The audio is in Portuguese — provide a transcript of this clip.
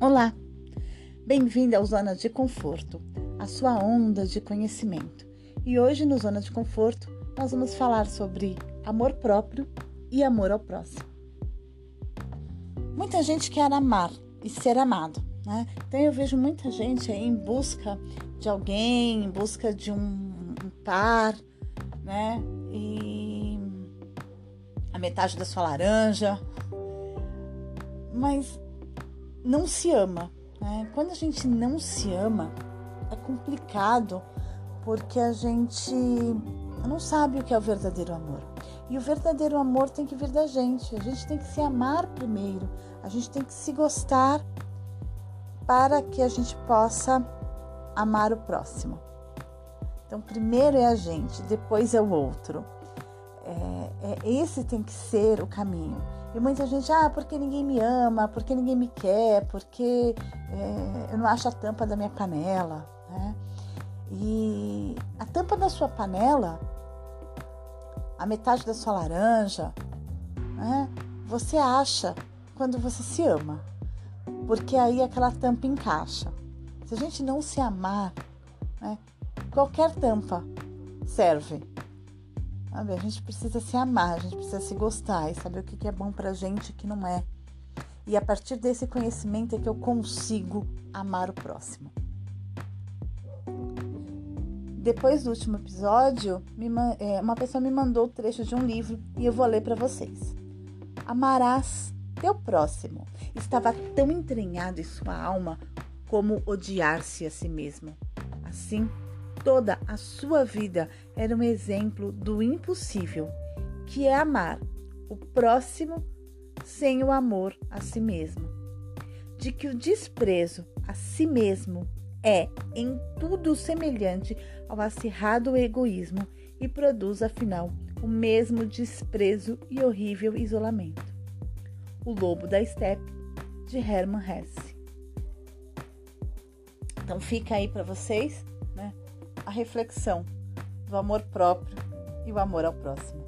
Olá, bem-vinda ao Zona de Conforto, a sua onda de conhecimento. E hoje no Zona de Conforto nós vamos falar sobre amor próprio e amor ao próximo. Muita gente quer amar e ser amado, né? Então eu vejo muita gente em busca de alguém, em busca de um, um par, né? E a metade da sua laranja, mas não se ama. Né? Quando a gente não se ama, é complicado porque a gente não sabe o que é o verdadeiro amor. E o verdadeiro amor tem que vir da gente. A gente tem que se amar primeiro. A gente tem que se gostar para que a gente possa amar o próximo. Então, primeiro é a gente, depois é o outro. É, é, esse tem que ser o caminho. E muita gente, ah, porque ninguém me ama, porque ninguém me quer, porque é, eu não acho a tampa da minha panela, né? E a tampa da sua panela, a metade da sua laranja, né? Você acha quando você se ama, porque aí aquela tampa encaixa. Se a gente não se amar, né? Qualquer tampa serve. A gente precisa se amar, a gente precisa se gostar e saber o que é bom pra gente e o que não é. E a partir desse conhecimento é que eu consigo amar o próximo. Depois do último episódio, é, uma pessoa me mandou o trecho de um livro e eu vou ler para vocês. Amarás teu próximo. Estava tão entranhado em sua alma como odiar-se a si mesmo. Assim, Toda a sua vida era um exemplo do impossível, que é amar o próximo sem o amor a si mesmo. De que o desprezo a si mesmo é em tudo semelhante ao acirrado egoísmo e produz, afinal, o mesmo desprezo e horrível isolamento. O Lobo da Steppe, de Hermann Hesse. Então fica aí para vocês a reflexão do amor próprio e o amor ao próximo.